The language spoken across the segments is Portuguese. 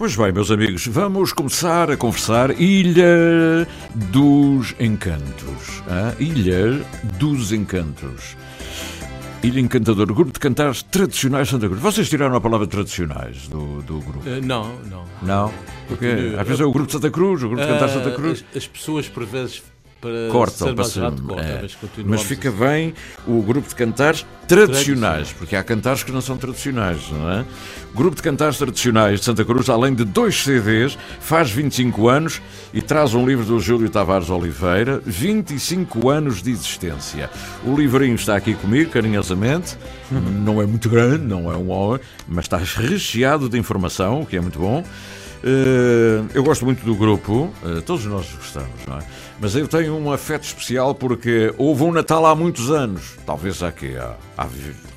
Pois bem, meus amigos, vamos começar a conversar Ilha dos Encantos. Ah, Ilha dos Encantos. Ilha Encantadora, grupo de cantares tradicionais de Santa Cruz. Vocês tiraram a palavra tradicionais do, do grupo? Uh, não, não. Não? Porque às vezes é o grupo de Santa Cruz, o grupo de cantares de Santa Cruz. As, as pessoas, por vezes, para cortam ser mais rápido, cortam, é. mas, mas fica assim. bem o grupo de cantares tradicionais, Tradicionais. porque há cantares que não são tradicionais, não é? Grupo de cantares tradicionais de Santa Cruz, além de dois CDs, faz 25 anos e traz um livro do Júlio Tavares Oliveira, 25 anos de existência. O livrinho está aqui comigo, carinhosamente, não é muito grande, não é um homem, mas está recheado de informação, o que é muito bom. Eh, eu gosto muito do grupo, eh, todos nós gostamos, não é? Mas eu tenho um afeto especial porque houve um Natal há muitos anos, talvez há quê? Há, há,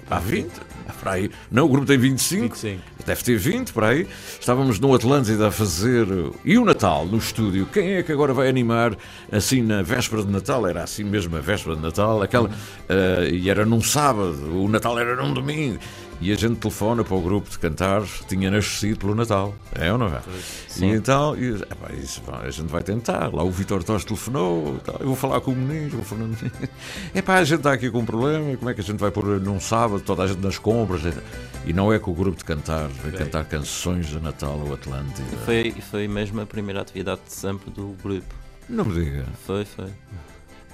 há 20? Por aí. Não, o grupo tem 25. 25. Deve ter 20 por aí. Estávamos no Atlântida a fazer. E o Natal no estúdio? Quem é que agora vai animar assim na véspera de Natal? Era assim mesmo a véspera de Natal, aquela. eh, e era num sábado, o Natal era num domingo. E a gente telefona para o grupo de cantar, tinha nascido pelo Natal. É ou não é? E então, e, epá, isso, pá, a gente vai tentar. Lá o Vitor Tos telefonou, tal, eu vou falar com o menino, vou falar. Epá, a gente está aqui com um problema, como é que a gente vai pôr num sábado, toda a gente nas compras? E não é com o grupo de cantar, vai cantar canções de Natal ou Atlântida. Foi, foi mesmo a primeira atividade de sempre do grupo. Não me diga. Foi, foi.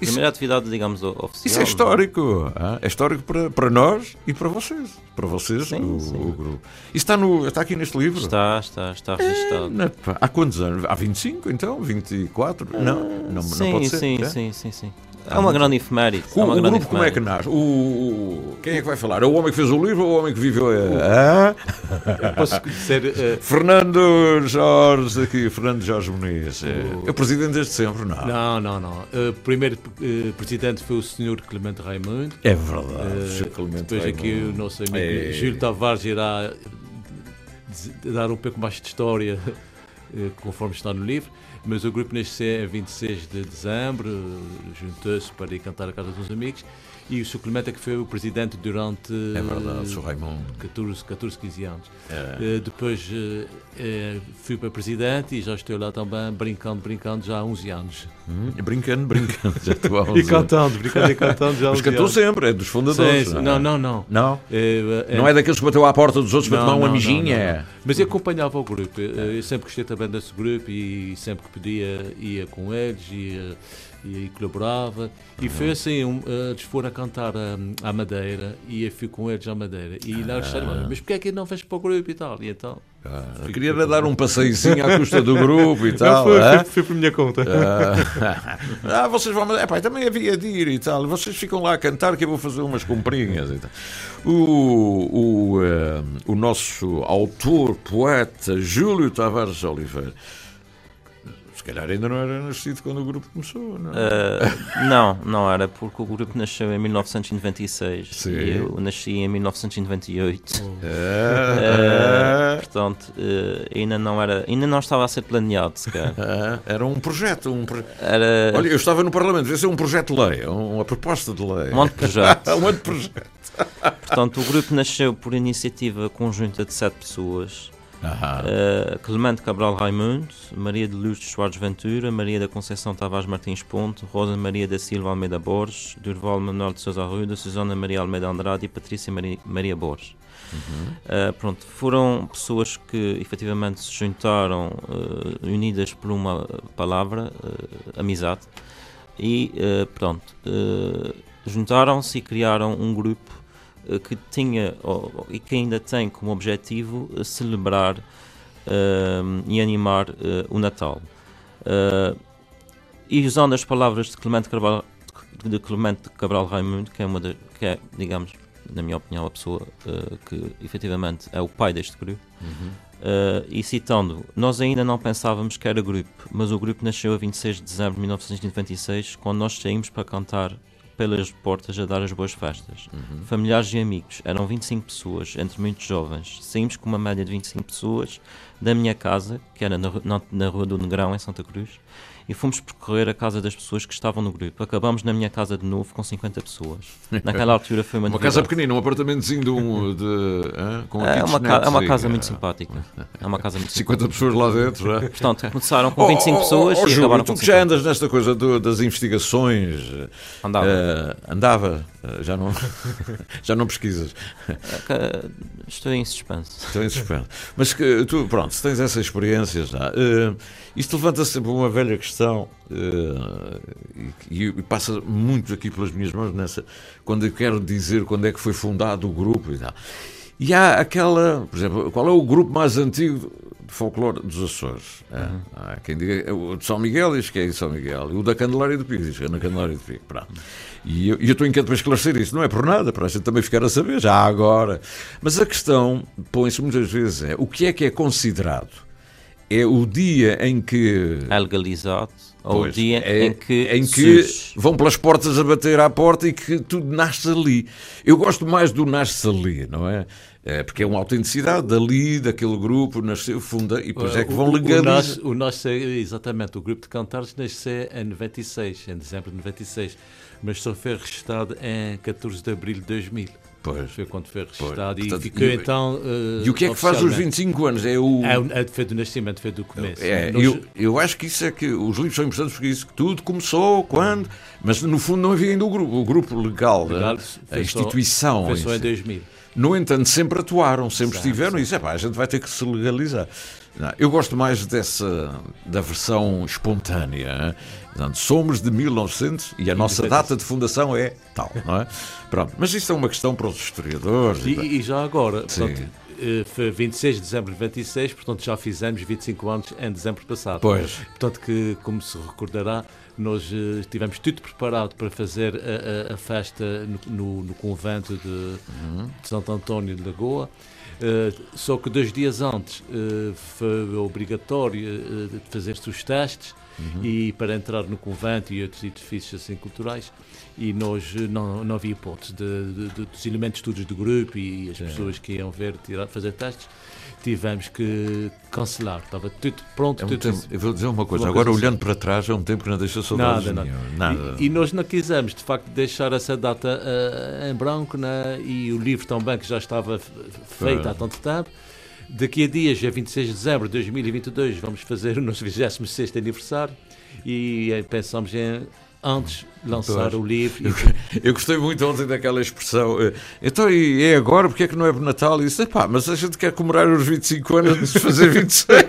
Isso- Primeira atividade, digamos, oficial. Isso é histórico. ah, É histórico para, para nós e para vocês. Para vocês, Sim, o, sim. o grupo. Isso está, no, está aqui neste livro? Está, está, está registado. Na- pá, há quantos anos? Há 25 então? 24? Não, não, não sim, pode ser. sim, é? sim, sim, sim. É uma grande efeméride. O, é uma o grande grupo como é que nasce? O, o- quem é que vai falar? É o homem que fez o livro ou o homem que viveu a... Ah? Posso dizer, eh, Fernando Jorge, aqui, Fernando Jorge Muniz. É, é o presidente desde sempre, não? não, não, não. O primeiro eh, presidente foi o Sr. Clemente Raimundo. É verdade. Sr. Clemente depois aqui Raimundo. o nosso amigo É. Júlio Tavares irá dar um pouco mais de história conforme está no livro. Mas o grupo nasceu em 26 de dezembro, juntou-se para ir cantar a casa dos amigos. E o Sr. Clemente é que foi o presidente durante É verdade, Sr. Raimundo. 14, 14 15 anos. É. Eh, depois eh, fui para presidente e já estou lá também brincando, brincando já há 11 anos. Hum, brincando, brincando. Já estou há uns E anos. cantando, brincando e cantando já há Mas 11 cantou anos. sempre, é dos fundadores. Sim, sim. é? Não, não, não. Não? Não é daqueles que bateu à porta dos outros para Não, tomar uma não, mijinha? não, não, não. Mas eu acompanhava o grupo. Eu, eu sempre gostei também desse grupo e sempre que podia ia com eles e, e colaborava. E foi assim, um, eh, eles foram a cantar hum, à Madeira e eu fui com eles à Madeira. E lá eles disseram, mas porquê é que não fez para o grupo e tal? E então... Ah, queria dar um passeiozinho à custa do grupo e tal. foi, é? foi, foi por minha conta. Ah, ah, vocês vão. É, pá, também havia de ir e tal. Vocês ficam lá a cantar que eu vou fazer umas comprinhas e tal. O, o, eh, o nosso autor, poeta Júlio Tavares Oliveira. Se calhar ainda não era nascido quando o grupo começou, não é? Ah, não, não era, porque o grupo nasceu em 1996 Sim. e eu nasci em 1998. É, Ah, portanto, ah, ainda, não era, ainda não estava a ser planeado sequer. é, era um projeto. Um proje- Era Olha, eu estava no Parlamento, devia ser um projeto de lei, uma proposta de lei. um monte de projetos. um monte de projeto. Portanto, o grupo nasceu por iniciativa conjunta de sete pessoas. Uh, Clemente Cabral Raimundo, Maria de Luz Soares Ventura, Maria da Conceição Tavares Martins Ponte, Rosa Maria da Silva Almeida Borges, Durval Manuel de Sousa Arruda, Susana Maria Almeida Andrade e Patrícia Maria, Maria Borges. Uh, pronto, foram pessoas que efetivamente se juntaram uh, unidas por uma palavra, amizade, e pronto, juntaram-se e criaram um grupo que tinha e que ainda tem como objetivo uh, celebrar uh, e animar uh, o Natal. Uh, e usando as palavras de Clemente Cabral, de Clemente Cabral Raimundo, que é uma da- que é, digamos, na minha opinião, a pessoa que efetivamente é o pai deste grupo. Uh, e citando, nós ainda não pensávamos que era grupo, mas o grupo nasceu a 26 de dezembro de 1996, quando nós saímos para cantar pelas portas a dar as boas festas. Familiares e amigos, eram 25 pessoas, entre muitos jovens. Saímos com uma média de 25 pessoas da minha casa, que era na, na, na Rua do Negrão, em Santa Cruz, e fomos percorrer a casa das pessoas que estavam no grupo. Acabamos na minha casa de novo com 50 pessoas. Naquela altura foi uma Uma casa pequenina, um apartamentozinho de um. De, com É uma, ca- é uma casa e, muito simpática. É uma casa muito 50 pessoas lá dentro, já. Portanto, começaram com 25 Oh, oh, pessoas oh, e Júlio, acabaram tu com que já 50. andas nesta coisa do- das investigações. Andava. eh, andava, eh, já não, já não pesquisas. Ca- Estou em suspense. Estou em suspenso. Mas que tu, pronto, se tens essa experiência já, eh, isto levanta sempre uma velha questão eh, e, e passa muito aqui pelas minhas mãos nessa, quando eu quero dizer quando é que foi fundado o grupo e tal. E há aquela, por exemplo, qual é o grupo mais antigo de folclore dos Açores? É, Há quem diga o de São Miguel diz que é em São Miguel, e o da Candelária do Pico diz que é na Candelária do Pico. Pronto. E eu, eu estou inquieto para esclarecer isso, não é por nada, para a gente também ficar a saber, já agora. Mas a questão põe-se muitas vezes é o que é que é considerado? É o dia em que. É legalizado ou o Pois, dia é- em que, em que surge. vão pelas portas a bater à porta e que tudo nasce ali. Eu gosto mais do nasce ali, não é? É, porque é uma autenticidade dali, daquele grupo, nasceu, funda, e depois é que vão O- o- legalizar. O o nosso, exatamente, o grupo de cantares nasceu em 96, em dezembro de 96, mas só foi registado em 14 de abril de 2000. Pois. Foi quando foi registado e portanto, ficou e- então. eh, E o que é que faz os oficialmente. 25 anos? É o. É, o- é, foi do nascimento, foi do começo. É, Nós- eu, eu acho que isso é que os livros são importantes porque isso que tudo começou, quando, mas no fundo não havia ainda o grupo, o grupo legal, Legal, a, a instituição. Foi só em si. 2000. No entanto, sempre atuaram, sempre Certo, estiveram e disse, "Epá, a gente vai ter que se legalizar. Não, eu gosto mais dessa, da versão espontânea. Portanto, somos de 1900 e a nossa 96. data de fundação é tal, não é? Pronto, mas isto é uma questão para os historiadores. e E, já agora, portanto, eh, foi 26 de dezembro de 26, portanto já fizemos 25 anos em dezembro passado. Pois. Portanto, que, como se recordará, nós eh, tivemos tudo preparado para fazer a, a- a festa no, no- no convento de, Uhum. de Santo António de Lagoa. Eh, só que dois dias antes eh, foi obrigatório de fazer-se os testes Uhum. e para entrar no convento e outros edifícios assim culturais e nós não, não havia hipótese de, de- de- dos elementos todos do grupo e as pessoas que iam ver tirar, fazer testes tivemos que cancelar estava tudo pronto É um tudo tempo- eu vou dizer uma coisa, Uma agora coisa assim. olhando para trás, é um tempo que não deixa saudades Nada, nenhuma. nada. nada. E, e nós não quisemos, de facto, deixar essa data eh, em branco né? e o livro também, que já estava feito há tanto tempo. Daqui a dias, dia 26 de dezembro de 2022, vamos fazer o nosso 26 aniversário e eh, pensamos em, antes, lançar Pois. o livro. e- Eu gostei muito ontem daquela expressão. eh, Então, e é agora? Porque é que não é Natal? E disse, pá, mas a gente quer comemorar os 25 anos antes de fazer 26.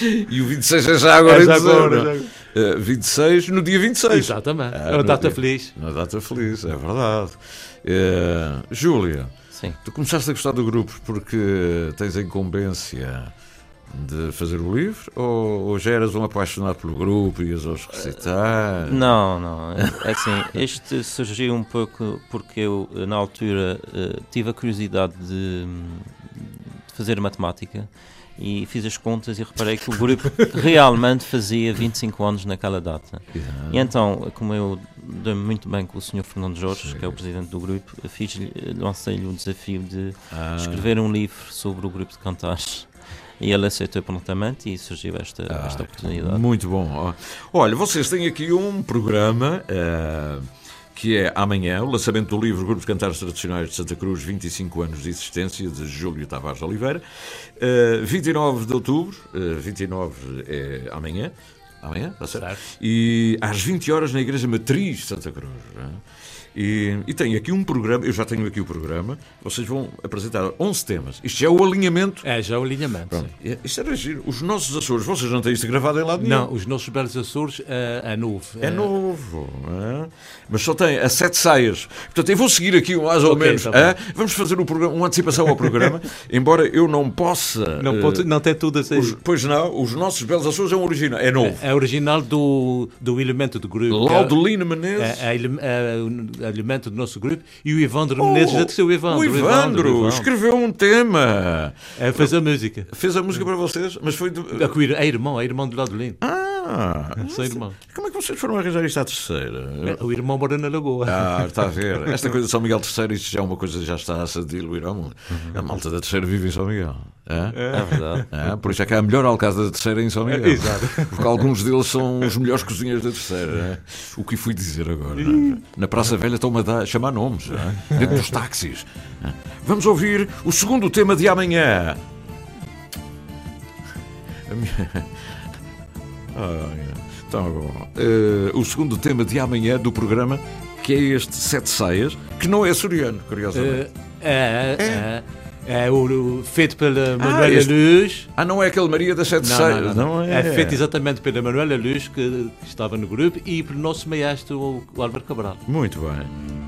e o 26 é já agora É em já dezembro. agora, já Eh, 26 no dia 26. Exatamente. Ah, é uma no data dia- feliz. Na data feliz, é verdade. Eh, Júlia, Sim. tu começaste a gostar do grupo porque tens a incumbência de fazer o livro ou, ou já eras um apaixonado pelo grupo e ias aos recitais? Não, não. É assim, este surgiu um pouco porque eu, na altura, eh, tive a curiosidade de, de fazer matemática e fiz as contas e reparei que o grupo realmente fazia 25 anos naquela data. E então, como eu dei-me muito bem com o Sr. Fernando Jorge, que é o presidente do grupo, lancei-lhe o desafio de Ah, escrever um livro sobre o grupo de cantares. E ele aceitou prontamente e surgiu esta, Ah, esta oportunidade. Muito bom. Olha, vocês têm aqui um programa eh, que é amanhã, o lançamento do livro Grupos de Cantares Tradicionais de Santa Cruz, 25 anos de existência, de Júlio Tavares Oliveira. Eh, 29 de outubro, eh, 29 é amanhã. Amanhã, está certo? Certo. E às 20 horas na Igreja Matriz de Santa Cruz. não é? E, e tenho aqui um programa, eu já tenho aqui o programa, vocês vão apresentar 11 temas. Isto já é o alinhamento É, já o alinhamento. Pronto. sim. É- Isto era giro. Os nossos Açores, vocês não têm isto gravado em lado nenhum. Não, os nossos Belos Açores é, é novo. É novo, é? mas só tem a sete saias. Portanto, eu vou seguir aqui mais ou Ok, menos. tá é? Vamos fazer o programa, uma antecipação ao programa, embora eu não possa. Não, eh, pode, não tem tudo assim. os- pois não, os nossos Belos Açores é um original, é novo. É original do, do elemento do grupo. Laudelino Menezes. É, é, ele- o elemento do nosso grupo. E o Evandro Menezes, já disse o Evandro. o Ivandro Evandro. escreveu um tema. É, fez a música. Fez a música para vocês, mas foi. do- ir- é irmão, é irmão do Laudelino. Ah, Ah, São irmãos. como é que vocês foram arranjar isto à terceira? O irmão mora na Lagoa. Ah, está a ver. Esta coisa de São Miguel III, isto já é uma coisa que já está a se diluir ao mundo. A malta da terceira vive em São Miguel. É? É verdade. Ah, por isso é que há a melhor alcada da terceira em São Miguel. Exato. Porque alguns deles são os melhores cozinheiros da terceira. é? O que fui dizer agora? é? Na Praça Velha estão-me a dar- chamar nomes, é? dentro dos táxis. é? Vamos ouvir o segundo tema de amanhã. A minha... Ai, então. Eh, o segundo tema de amanhã do programa, que é este Sete Saias, que não é açoriano, curiosamente. É, é, é, o, o- feito pela Manuela este- Luz. Ah, não é aquele Maria das Sete Não, Saias? não, não. é. É feito exatamente pela Manuela Luz, que, estava no grupo, e pelo nosso maestro, o Álvaro Cabral. Muito bem.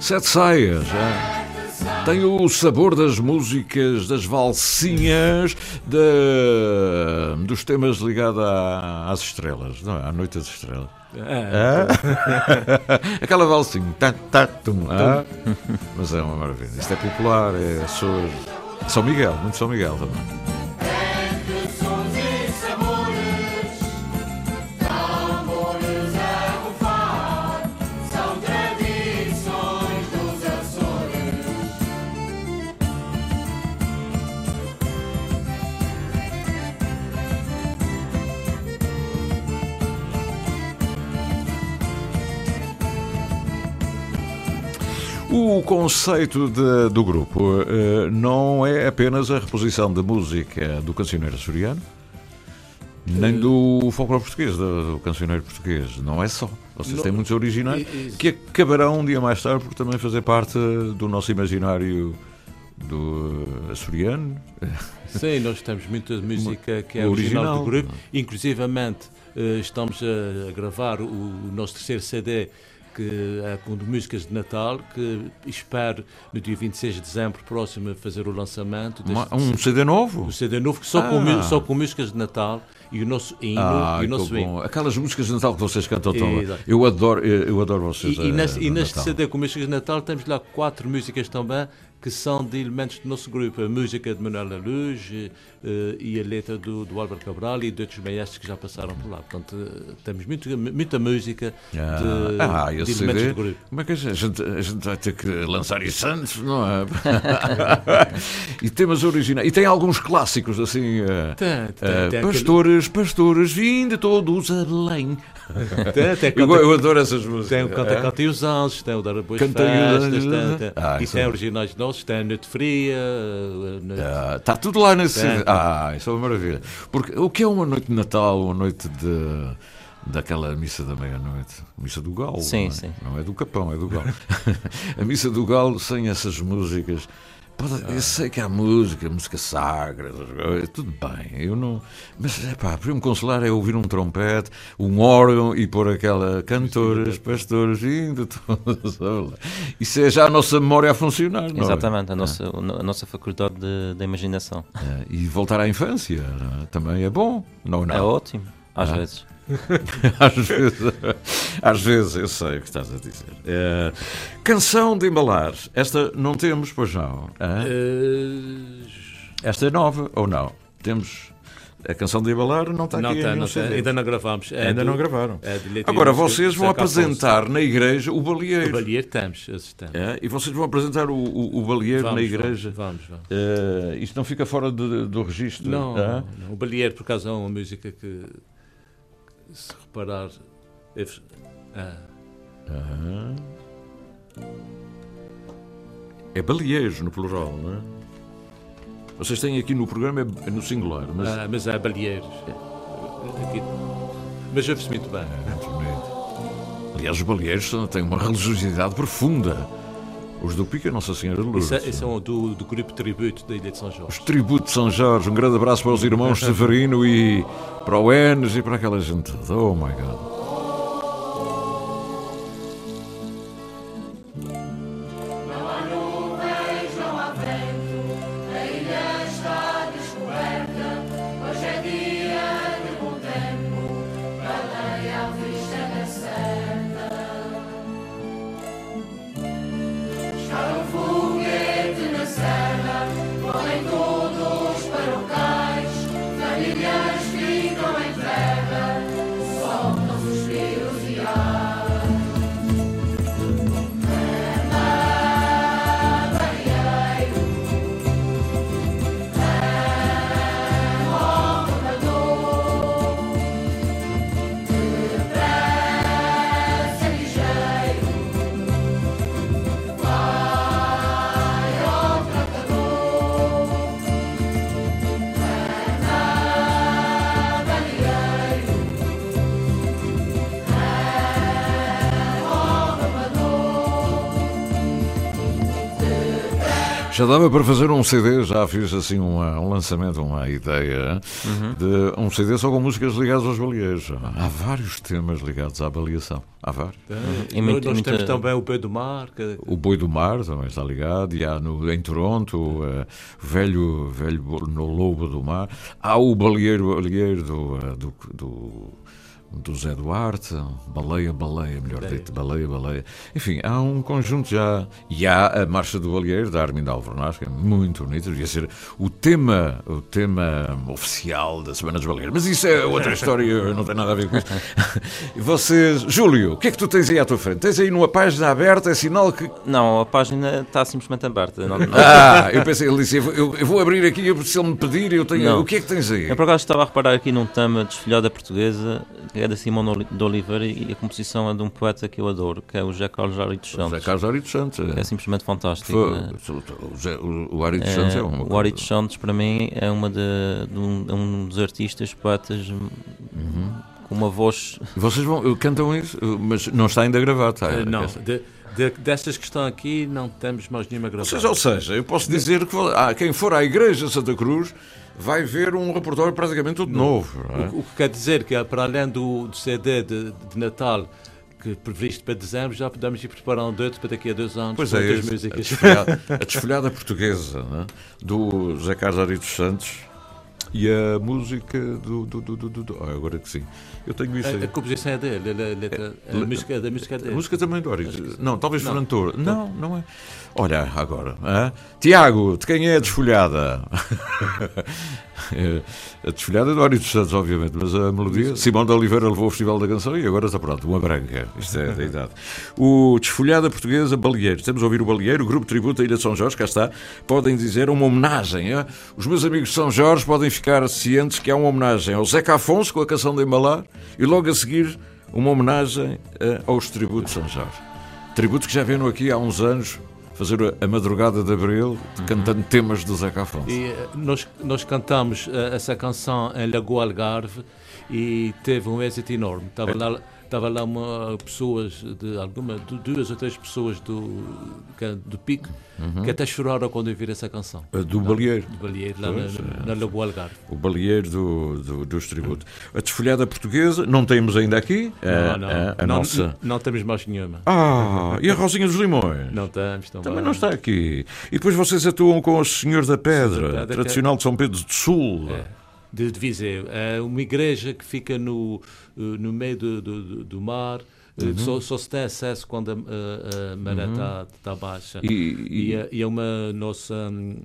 Sete Saias, é. Tem o sabor das músicas, das valsinhas, da- dos temas ligados à- às estrelas, não é? À noite das estrelas. É, Aquela valsinha. Tá, tá, tum, ah. Mas é uma maravilha. Isto é popular, é. São Miguel, muito São Miguel também. Conceito de- do grupo eh, não é apenas a reposição da música do cancioneiro açoriano, nem do folclore português, do, do cancioneiro português. Não é só. Vocês Não- têm muitos originais e- que acabarão um dia mais tarde por também fazer parte do nosso imaginário do açoriano. Sim, nós temos muita música que é Original. original, do grupo, inclusivamente eh, estamos a, a gravar o, o nosso terceiro CD que é com músicas de Natal, que espero no dia 26 de dezembro próximo fazer o lançamento deste um CD novo? o CD novo, que só, com, Ah. mu- só com músicas de Natal e o nosso hino Ah, e o nosso hino. Aquelas músicas de Natal que vocês cantam tão Exato. Eu adoro, eu adoro vocês. E, e, eh, neste, e neste. CD com músicas de Natal temos lá quatro músicas também que são de elementos do nosso grupo. A música de Manuela Luz eh, e a letra do, do Álvaro Cabral e de outros maestros que já passaram por lá. Portanto, eh, temos muito, muita música de, Ah, ah, de elementos do grupo. Como é que a gente, a gente vai ter que lançar isso antes, não é? e temas originais. E tem alguns clássicos assim. eh, Tem, tem, tem aquele- pastores, pastores, vindo todos a Belém. tem, tem, Eu, canta- eu adoro essas músicas. Tem o Canta É? Canta e os Anjos, tem o Dar Boas Canta os Festas, tem, tem, Ah, e isso tem é. originais nossos, tem a Noite Fria, a Noite- Ah, Está tudo lá nesse. Ah, isso é uma maravilha. Porque o que é uma noite de Natal, uma noite de. Daquela missa da meia-noite, missa do Galo. Sim, não é? sim. Não é do Capão, é do Galo. a missa do Galo sem essas músicas. Eu sei que há música, música sagra, coisas, tudo bem. Eu não. Mas é pá, para me consolar é ouvir um trompete, um órgão e pôr aquela cantores, pastores, indo todos. Isso é já a nossa memória a funcionar, não é? Exatamente, a nossa, a nossa faculdade de- da imaginação. É, E voltar à infância não é? também é bom. Não, não. É ótimo, às Ah. vezes. às, vezes, às vezes eu sei o que estás a dizer. É, canção de embalar. Esta não temos, pois não. Eh, Esta é nova ou não? Temos. A canção de embalar não está não aqui nenhum não CD. ainda não gravamos. É Ainda do- não gravaram. é Agora vocês vão apresentar na igreja o O balieiro. Balieiro temos, esses temos. É, e vocês vão apresentar o, o, o balieiro Vamos, na igreja. Vamos, vamos. É, isto não fica fora de- do registro? Não, não, não. O Balieiro, por acaso, é uma música que, se reparar. é- ah, Aham. É no plural, não é? Vocês têm aqui no programa é é no singular, mas ah, mas é Balieiro. Aqui. Mas ouve-se muito bem. é. Aliás, os baleeiros são- têm uma religiosidade profunda. Os do Pica Nossa Senhora de Lourdes. Esse, é- esse é do, do grupo Tributo da Ilha de São Os Jorge. tributos de São Jorge. Um grande abraço para os irmãos Severino e para o Enes e para aquela gente. Oh my God. Já dava para fazer um CD, já fiz assim uma- um lançamento, uma ideia de um CD só com músicas ligadas aos baleeiros. Há vários temas ligados à avaliação. Há vários. E Nós, muito- nós muita- temos também o Boi do Mar, que, O Boi do Mar também está ligado, e há no, em Toronto o eh, velho, velho no Lobo do Mar. Há o Baleeiro, baleeiro do, eh, do, do, do Zé Duarte, Baleia, Baleia, melhor dito, Baleia, Baleia. Enfim, há um conjunto já. E há a Marcha do Baleeiro, da Arminda Alvernaz, que é muito bonita, devia ser o tema, o tema oficial da Semana dos Baleeiros. Mas isso é outra história, não tem nada a ver com isso. Vocês, Júlio, o que é que tu tens aí à tua frente? Tens aí numa página aberta, é sinal que Não, a página está simplesmente aberta. Não, ah, eu pensei, ele disse, eu, vou- eu- eu vou abrir aqui, se ele me pedir, eu tenho. Não. O que é que tens aí? Eu por acaso estava a reparar aqui num tema desfilhada portuguesa, que é da Simone Oli- de Oliveira e a composição é de um poeta que eu adoro, que é o José Carlos Ari dos José Santos. Carlos Ari dos Santos. É é. simplesmente fantástico. Foi- né? o, o, o Ari dos Santos é uma o Ari dos coisa. Santos, para mim, é, uma de, de um, é um dos artistas, poetas Uhum. com uma voz. Vocês vão, cantam isso, mas não está ainda gravado, está? Eh, não, Essa- de, de, destas que estão aqui, não temos mais nenhuma Ou gravação. seja, ou seja, eu posso dizer que ah, quem for à Igreja de Santa Cruz vai ver um repertório praticamente todo novo. é? O, o que quer dizer que, para além do, do CD de, de Natal, que previsto para dezembro, já podemos ir preparar um doido para daqui a dois anos Pois é, isso, a músicas. desfolhada, a desfolhada portuguesa né? do José Carlos Ari dos Santos e a música do. do, do, do, do- ah, agora que sim. Eu tenho isso A, a aí. composição é dele, a, letra- a le- música, da música é A dele. música também do Ari. Não, talvez Não. Fernando Torres. Não, não é. Olha, agora. Tiago, de quem é a desfolhada? É, a desfolhada é do Ari dos Santos, obviamente, mas a melodia. Simão de Oliveira levou o Festival da Canção e agora está pronto, uma branca. Isto é da idade. O Desfolhada Portuguesa Baleeiro. Estamos a ouvir o Baleeiro, o Grupo Tributo da Ilha de São Jorge, cá está. Podem dizer uma homenagem. hã? Os meus amigos de São Jorge podem ficar cientes que há uma homenagem ao Zeca Afonso com a canção de Embalar e logo a seguir uma homenagem eh, aos tributos de São Jorge. Tributo que já vieram aqui há uns anos fazer a- madrugada de Abril cantando temas do Zeca Afonso. E eh, nós, nós cantamos eh, essa canção em Lagoa Algarve e teve um êxito enorme. Estava lá, estava lá uma, pessoas, de alguma, du- duas ou três pessoas do, é do Pico que até choraram quando ouviram essa canção. A do Baleeiro. Do Balieiro, lá na, Pois, é. na Lagoa Algarve. O baleeiro do, do- dos tributos. A desfolhada portuguesa, não temos ainda aqui. A, não, não, a- a não, nossa. não temos mais nenhuma. Ah, e a Rosinha dos Limões? Não temos também. Também não está aqui. E depois vocês atuam com o Senhor da Pedra, Senhor da Pedra, tradicional de São Pedro do Sul. É, de, de Viseu. É uma igreja que fica no, eh, no meio do, do, do- mar. eh, Uhum. Só, só se tem acesso quando a, a- a maré está tá baixa. E, E, e- é, e é uma nossa hum,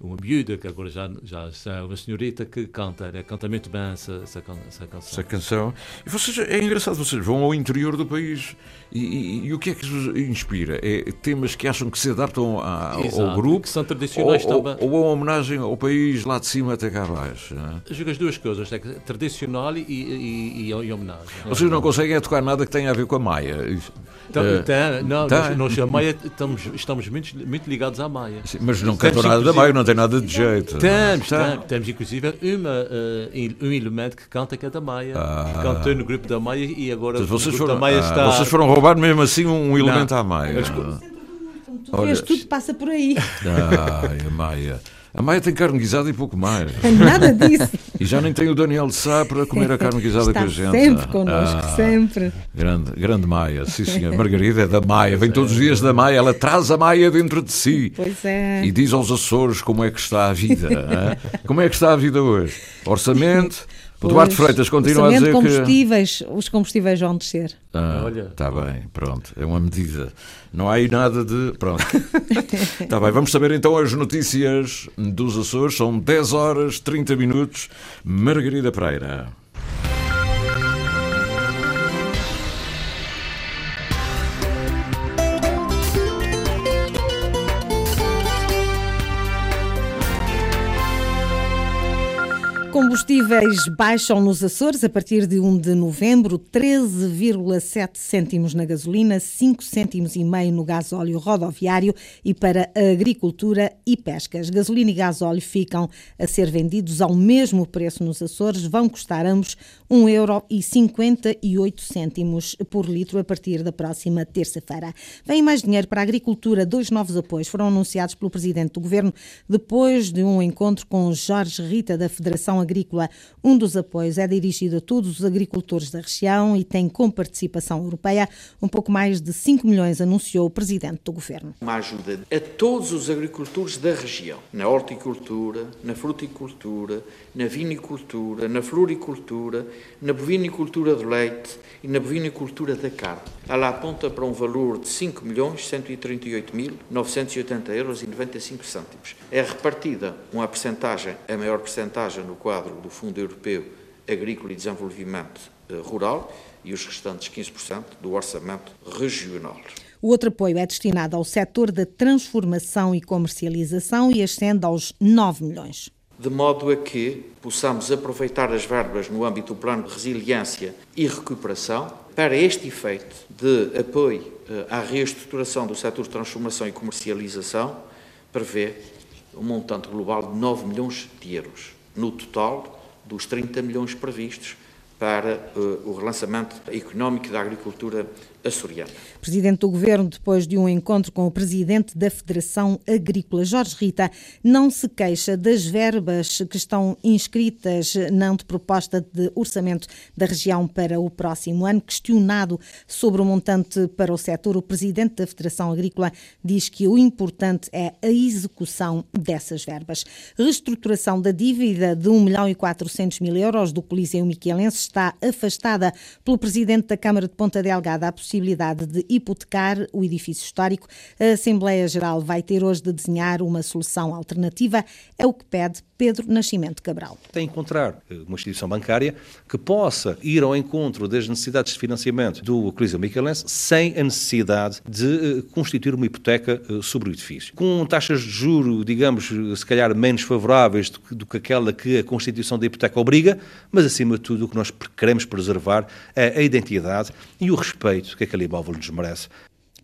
uma miúda que agora já, já, já é uma senhorita que canta, ela canta muito bem essa, essa, essa canção. essa canção. E vocês, é engraçado, vocês vão ao interior do país. E, e- e o que é que os inspira? É temas que acham que se adaptam a- ao, Exato, grupo? que são Ou, tradicionais ou, também. ou a homenagem ao país lá de cima até cá abaixo? é? Jogo as duas coisas, é tradicional e, e, e, homenagem. Vocês não conseguem é tocar nada que tenha a ver com a Maia. Isso- Então, eh, tem- não, tá. nós, nós a Maia estamos, estamos muito, muito ligados à Maia. Sim, Mas não cantam nada da Maia, não tem nada de jeito. é? Temos, Tá. temos, temos inclusive uma, il- um elemento que canta que é da Maia. Ah. Que cantou no grupo da Maia e agora Mas o vocês grupo foram, da Maia ah, está. vocês foram roubar mesmo assim um elemento Não. à Maia. Não é? Tu vês, tudo passa por aí. Ai, a Maia. A Maia tem carne guisada e pouco mais. Nada disso. E já nem tem o Daniel de Sá para comer a carne guisada Está com a gente. sempre connosco, Ah, sempre. Grande, grande Maia, sim senhor. Margarida é da Maia, vem todos os dias da Maia, ela traz a Maia dentro de si. Pois é. E diz aos Açores como é que está a vida. hã? Como é que está a vida hoje? Orçamento. O Duarte Pois, Freitas continua a dizer de que. combustíveis, os combustíveis vão descer. Ah, Olha. Está bem, pronto, é uma medida. Não há aí nada de. Pronto. Está bem, vamos saber então as notícias dos Açores. São 10 horas 30 minutos. Margarida Pereira. Combustíveis baixam nos Açores a partir de 1 de novembro, 13,7 cêntimos na gasolina, 5 cêntimos e meio no gasóleo rodoviário e para a agricultura e pescas. Gasolina e gasóleo ficam a ser vendidos ao mesmo preço nos Açores, vão custar ambos 1,58€ por litro a partir da próxima terça-feira. Vem mais dinheiro para a agricultura, dois novos apoios foram anunciados pelo Presidente do Governo depois de um encontro com Jorge Rita da Federação Agrícola. Um dos apoios é dirigido a todos os agricultores da região e tem com participação europeia. Um pouco mais de 5 milhões anunciou o Presidente do Governo. uma ajuda a todos os agricultores da região, na horticultura, na fruticultura, na vinicultura, na floricultura, na bovinicultura de leite e na bovinicultura da carne. Ela aponta para um valor de 5.138.980 euros e 95 cêntimos. É repartida uma percentagem, a maior percentagem no quadro do Fundo Europeu Agrícola e Desenvolvimento eh, Rural e os restantes 15% do orçamento regional. O outro apoio é destinado ao setor da transformação e comercialização e ascende aos 9 milhões. de modo a que possamos aproveitar as verbas no âmbito do Plano de Resiliência e Recuperação para este efeito de apoio eh, à reestruturação do setor de transformação e comercialização, prevê um montante global de 9 milhões de euros, no total dos 30 milhões previstos para eh, o relançamento económico da agricultura açoriana. Presidente do Governo, depois de um encontro com o Presidente da Federação Agrícola, Jorge Rita, não se queixa das verbas que estão inscritas na proposta de orçamento da região para o próximo ano. Questionado sobre o montante para o setor, o Presidente da Federação Agrícola diz que o importante é a execução dessas verbas. Reestruturação da dívida de 1 milhão e 400 mil euros do Coliseu Miquelense está afastada pelo Presidente da Câmara de Ponta Delgada a possibilidade de hipotecar o edifício histórico. A Assembleia Geral vai ter hoje de desenhar uma solução alternativa, é o que pede Pedro Nascimento Cabral. tem que encontrar eh, uma instituição bancária que possa ir ao encontro das necessidades de financiamento do Coliseu Micalense sem a necessidade de eh, constituir uma hipoteca eh, sobre o edifício. Com taxas de juro, digamos, se calhar menos favoráveis do que, do que aquela que a constituição da hipoteca obriga, mas acima de tudo o que nós queremos preservar é a identidade e o respeito que aquele imóvel nos merece.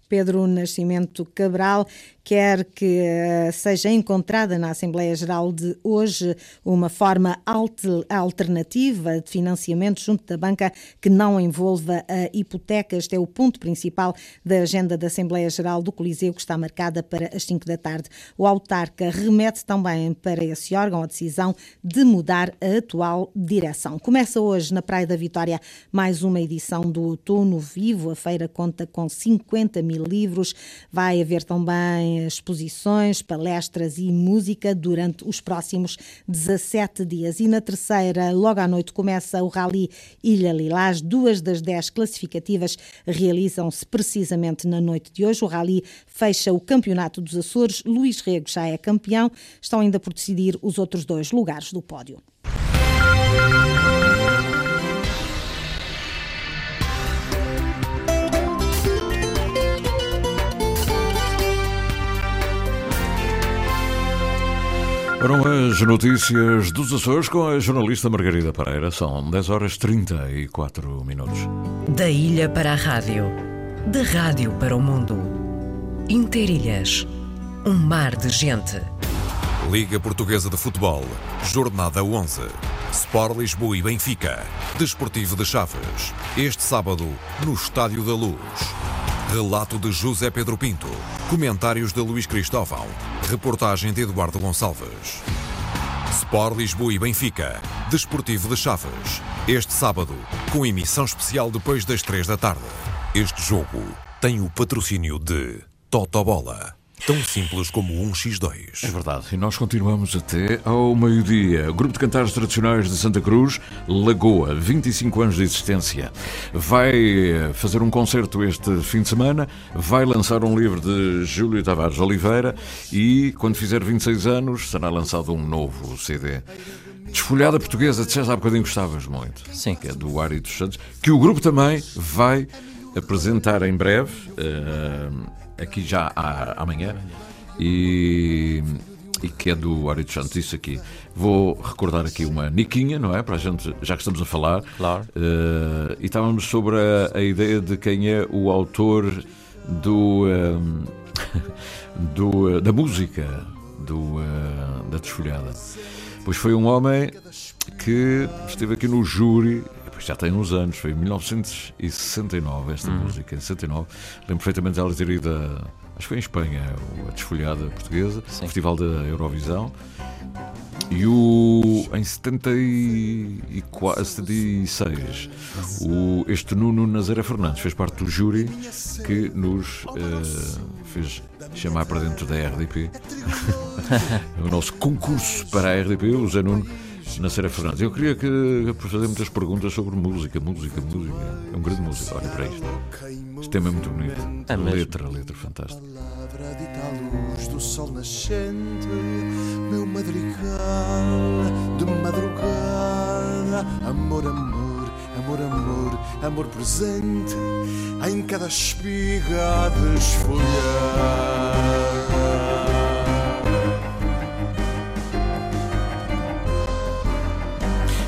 Pedro Nascimento Cabral quer que eh, seja encontrada na Assembleia Geral de hoje uma forma alter- alternativa de financiamento junto da banca que não envolva a hipoteca. Este é o ponto principal da agenda da Assembleia Geral do Coliseu, que está marcada para as 5 da tarde. O autarca remete também para esse órgão a decisão de mudar a atual direção. Começa hoje na Praia da Vitória mais uma edição do Outono Vivo. A feira conta com 50 mil livros. Vai haver também exposições, palestras e música durante os próximos 17 dias. E na terceira, logo à noite, começa o Rally Ilha Lilás. Duas das dez classificativas realizam-se precisamente na noite de hoje. O Rally fecha o Campeonato dos Açores. Luís Rego já é campeão. Estão ainda por decidir os outros dois lugares do pódio. Foram as notícias dos Açores com a jornalista Margarida Pereira. São 10 horas 34 minutos. Da ilha para a rádio, da rádio para o mundo. Interilhas, um mar de gente. Liga Portuguesa de Futebol, Jornada 11. Sport Lisboa e Benfica. Desportivo de Chaves. Este sábado, no Estádio da Luz. Relato de José Pedro Pinto. Comentários de Luís Cristóvão. Reportagem de Eduardo Gonçalves. Sport Lisboa e Benfica. Desportivo de Chaves. Este sábado, com emissão especial depois das três da tarde. Este jogo tem o patrocínio de Totobola. Tão simples como um X2. É verdade, e nós continuamos até ao meio-dia. O Grupo de Cantares Tradicionais de Santa Cruz, Lagoa, 25 anos de existência, vai eh, fazer um concerto este fim de semana, vai lançar um livro de Júlio Tavares Oliveira e, quando fizer 26 anos, será lançado um novo CD. Desfolhada portuguesa, disseste há bocadinho gostavas muito. Sim. Que é do Ari dos Santos, que o grupo também vai apresentar em breve, eh, aqui já há- amanhã, e, e que é do Ari dos Santos. Isso aqui. Vou recordar aqui uma niquinha, não é? Para a gente, já que estamos a falar. Claro. Eh, e estávamos sobre a, a ideia de quem é o autor do, eh, do, eh, da música do, eh, da Desfolhada. Pois foi um homem que esteve aqui no júri, já tem uns anos, foi em 1969 esta música, em 69. Lembro perfeitamente dela ter ido, a, acho que foi em Espanha, a Desfolhada Portuguesa, o Festival da Eurovisão. E o, em 74, 76, o, este Nuno Nazaré Fernandes fez parte do júri que nos eh, fez chamar para dentro da RDP. o nosso concurso para a RDP, o Zé Nuno Nazaré Fernandes. Eu queria que, fazer muitas perguntas sobre música, música, música. É um grande músico, olha para isto. Este tema é muito bonito. É mesmo. letra, letra fantástica. palavra dita à luz do sol nascente, meu madrigal de madrugada, amor, amor, amor, amor, amor presente em cada espiga a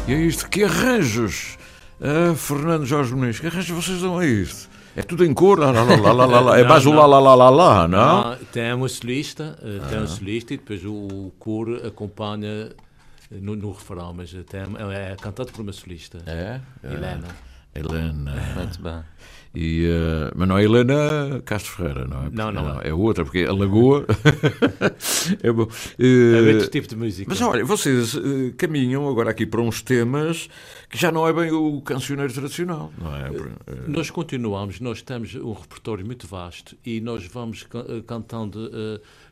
E é isto, que arranjos! Ah, Fernando Jorge Muniz, que arranjos vocês dão a isto? É tudo em cor? Lá, lá, lá, lá, lá, lá. É Não, mais o não. lá, lá, lá, lá, lá, não? Tem uma solista, eh, tem um solista e depois o, o coro acompanha eh, no, no refrão, mas tem, é cantado por uma solista, É? Helena. Helena. Muito bem. E, eh, mas não é Helena Castro Ferreira, não é? Não, não É outra, porque a Lagoa. é bom. É Eh, outro tipo de música. mas olha, vocês eh, caminham agora aqui para uns temas que já não é bem o cancioneiro tradicional, não é? Eh, Nós continuamos, nós temos um repertório muito vasto e nós vamos ca- cantando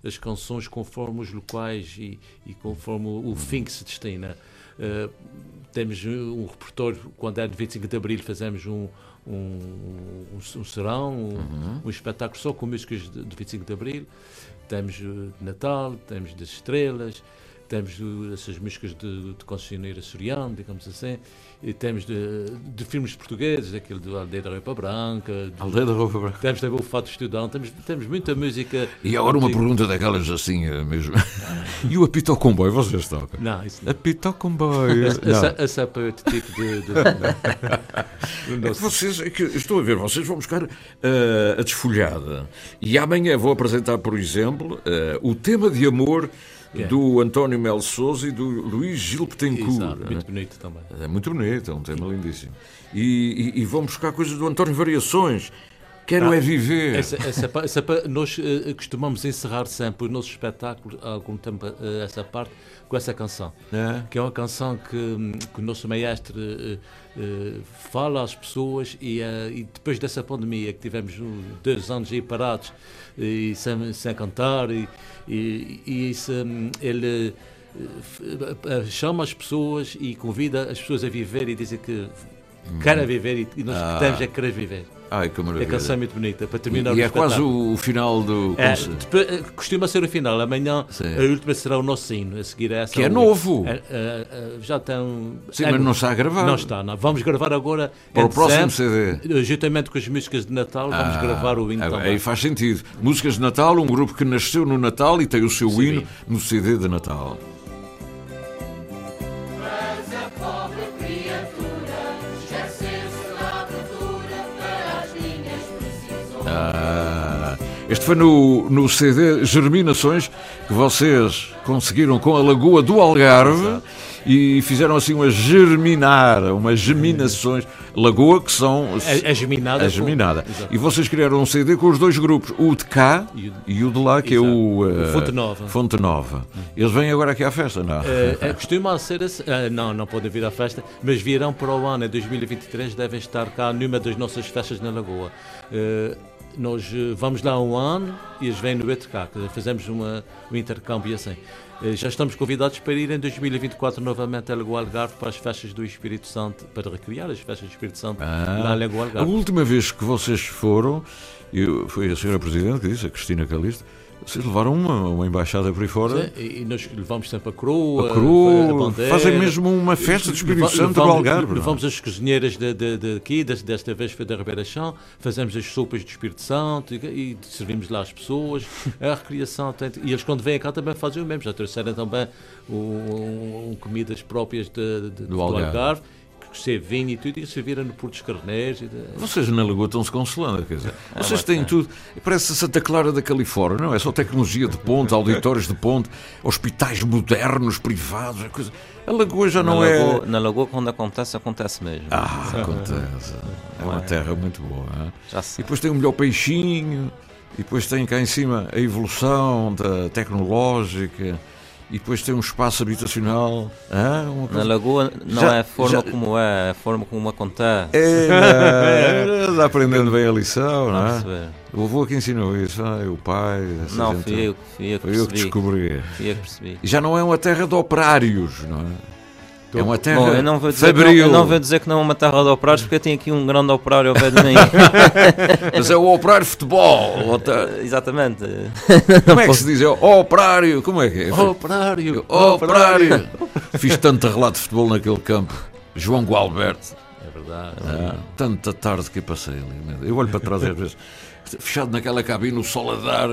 as canções conforme os locais e, e conforme o, o fim que se destina. Temos um um repertório, quando é de 25 de Abril, fazemos um, um, um, um serão, um, um espetáculo só com músicas de 25 de Abril. Temos eh, de Natal, temos das Estrelas, temos eh, essas músicas de, de concessionário açoriano, digamos assim, e temos de, de filmes portugueses, aquele do Aldeia da Roupa Branca, de- Aldeia da Roupa Branca. temos também o Fato Estudante, temos, temos muita música. E agora uma pergunta daquelas assim eh, mesmo. e o apito ao comboio, vocês tocam? Não, isso não. Apito ao comboio. Essa, é para outro tipo de. de- É que vocês, é que estou a ver, vocês vão buscar eh, a desfolhada. E amanhã vou apresentar, por exemplo, eh, o tema de amor Yeah. do António Melo Souza e do Luís Gil Betancourt. Exato, muito bonito também. É muito bonito, é um tema lindíssimo. E, e, e vão buscar coisas do António Variações. Quero Ah, é viver. Essa, essa, essa nós eh, costumamos encerrar sempre os nossos espetáculos, há algum tempo, eh, essa parte, com essa canção. É. Que é uma canção que, hum, que o nosso maestro eh, eh, fala às pessoas e, e depois dessa pandemia que tivemos uh, dois anos aí parados e sem, sem cantar e, e, e isso, hum, ele chama as pessoas e convida as pessoas a viver e dizer que querem viver e, e nós Ah. temos é querer viver. Ai, que A maravilha. canção é muito bonita para terminar e o é quase espetáculo. o, o final do É, eh, costuma ser o final. Amanhã Sim. a última será o nosso hino. A seguir a essa. Que é novo. É, é, é, já tem. Sim, é mas não está a gravar. Não está, não. Vamos gravar agora. Para o próximo CD. Juntamente com as músicas de Natal, vamos Ah, gravar o hino aí- também. Aí faz sentido. Músicas de Natal, um grupo que nasceu no Natal e tem o seu Sim. hino no CD de Natal. Ah, Este foi no, no CD Germinações que vocês conseguiram com a Lagoa do Algarve e fizeram assim uma germinar, umas germinações. Lagoa que são. A, a geminada. A geminada. com- Exato. E vocês criaram um CD com os dois grupos, o de cá E o- e o de lá, que Exato. é o. Eh, Fonte Nova. Fonte Nova. Eles vêm agora aqui à festa, não? Eh, eh, costuma ser assim. eh, não, não podem vir à festa, mas virão para o ano, em 2023, devem estar cá numa das nossas festas na Lagoa. Eh, nós eh, vamos lá um ano e eles vêm no outro cá, quer dizer, fazemos uma, um intercâmbio assim. Eh, já estamos convidados para ir em 2024 novamente a Lagoa Algarve para as festas do Espírito Santo, para recriar as festas do Espírito Santo lá em Lagoa A Algarve. última vez que vocês foram, eu, foi a senhora Presidente que disse, a Cristina Calisto, vocês levaram uma, uma embaixada por aí fora. E, e nós levamos sempre a coroa, A coroa, a bandeira. fazem mesmo uma festa do Espírito Leva- Santo do levamos- Algarve. não é? Levamos as cozinheiras de, de, de aqui, des- desta vez foi da Ribeira Chão, fazemos as sopas do Espírito Santo e, e servimos lá as pessoas. A recriação, tem- e eles quando vêm cá também fazem o mesmo, já trouxeram também um- comidas próprias de, de- do, Algarve. Algarve, que se vinho e tudo, e serviram no Porto Carneiros. E de- Vocês na Lagoa estão-se consolando, quer dizer, vocês têm tudo. Parece Santa Clara da Califórnia, não é? Só tecnologia de ponta, auditórios de ponta, hospitais modernos, privados, a coisa. A Lagoa já não na, é. Lagoa, na Lagoa, quando acontece, acontece mesmo. Ah, acontece. É uma terra muito boa. hein? Já E sei. depois tem o melhor peixinho, e depois tem cá em cima a evolução da tecnológica, e depois tem um espaço habitacional. Uma Na Lagoa não Já- é a forma já- como é, é a forma como acontece. É, está aprendendo bem a lição, não a é? O avô que ensinou isso, ah, o pai. Não, gente- fui eu, fui eu que Foi eu que percebi. descobri. Fui eu que percebi. Já não é uma terra de operários, não é? É uma terra Bom, eu não, vou dizer que não, eu não vou dizer que não é uma terra de operários, porque eu tenho aqui um grande operário ao pé de mim. Mas é o operário de futebol. ou ta- Exatamente. Como é que se diz? É o operário. Como é que é? Operário! Operário. Fiz tanto relato de futebol naquele campo. João Gualberto. É verdade. Ah, tanta tarde que eu passei ali. Eu olho para trás às vezes, fechado naquela cabine, o sol a dar.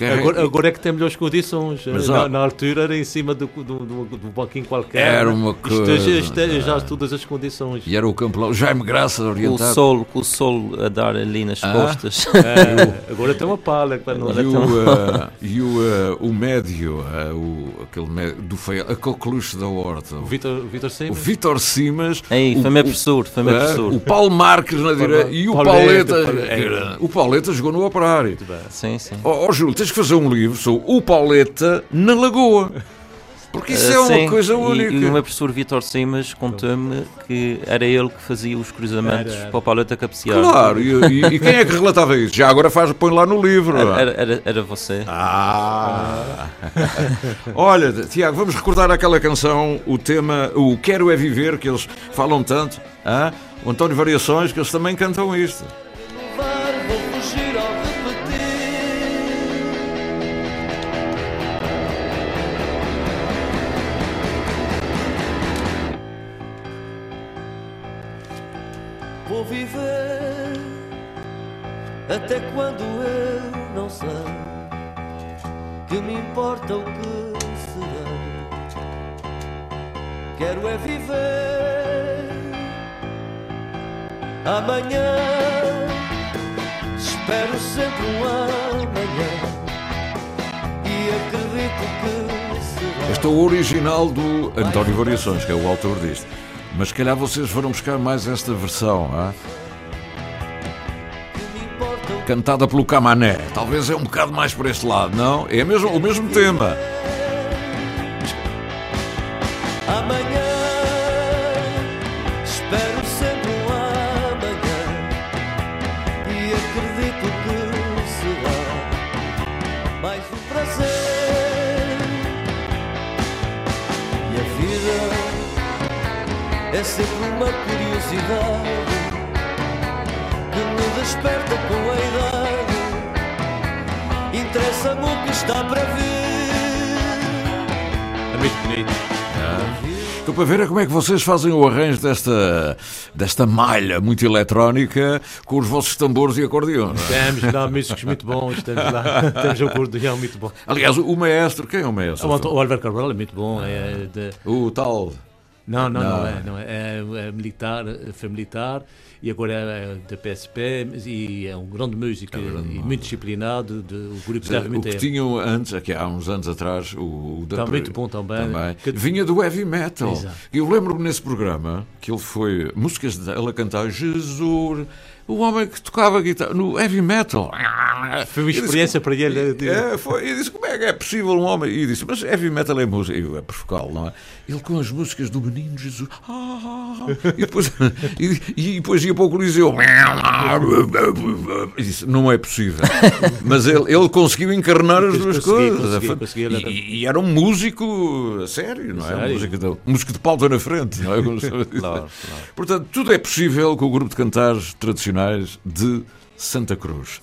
Agora, agora é que tem melhores condições. Mas, na, ó, na altura era em cima do, do, do, do banquinho qualquer. Era uma coisa. é- isto é já todas as condições. E era o campo lá, o Jaime Graça Com o orientado. sol, com o sol a dar ali nas Ah. costas. É, agora tem uma pala vai não E o, ah, e o, ah, o médio, ah, o, aquele médio do feio, a coqueluche da horta, o, Vitor, Vitor o Simas. Vitor Simas, Aí, o- foi meu o- professor, foi meu professor. o Paulo Marques na direita e o Pauleta, Pauleta. Pauleta. era- O Pauleta jogou no operário. Sim, sim. Ó oh, Júlio, tens que fazer um livro sobre o Pauleta na Lagoa. Porque isso Ah, é uma sim, coisa e- única. E, o meu professor Vitor Simas contou-me que era ele que fazia os cruzamentos Era, era. para o Pauleta cabecear. Claro, e, e- e quem é que relatava isso? Já agora faz, põe lá no livro. Era, era, era, você. Ah! Olha, Tiago, vamos recordar aquela canção, o tema, o Quero é Viver, que eles falam tanto. hã? O António Variações, que eles também cantam isto. Até quando eu não sei que me importa o que será. Quero é viver amanhã. Espero sempre um amanhã e acredito que será. Este é o original do António Variações, que é o autor disto. Mas se calhar vocês foram buscar mais esta versão, hã? Cantada pelo Camané. Talvez é um bocado mais por este lado, não? É mesmo, o mesmo tema. Estou para ver é como é que vocês fazem o arranjo desta, desta malha muito eletrónica com os vossos tambores e acordeões. é? Temos lá músicos muito bons, temos lá temos um acordeão muito bom. Aliás, o maestro, quem é o maestro? O o Oliver Cabral é muito bom, é de- O tal. Não, não, não, Não. é, não é. É, é militar, foi militar e agora é da PSP e é um grande músico É um grande e músico. muito disciplinado. De, o grupo deve O muito que tinham antes, aqui há uns anos atrás, o, o da Está Pre- muito bom também. Que- Vinha do heavy metal. Exato. Eu lembro-me nesse programa que ele foi. Músicas dele a cantar Jesus, o homem que tocava guitarra no heavy metal. Foi uma experiência para ele. de- É, foi, e disse como é que é possível um homem. E disse, mas heavy metal é música. Eu, é provocá-lo, não é? Ele com as músicas do Menino Jesus. ah, e, depois, e, e depois ia para o disse, não é possível. Mas ele, ele conseguiu encarnar as duas coisas. consegui, consegui, e, e era um músico a sério, não é? Sério? Música de, músico de pauta na frente, não é? Claro, claro. Portanto, tudo é possível com o grupo de cantares tradicionais de Santa Cruz.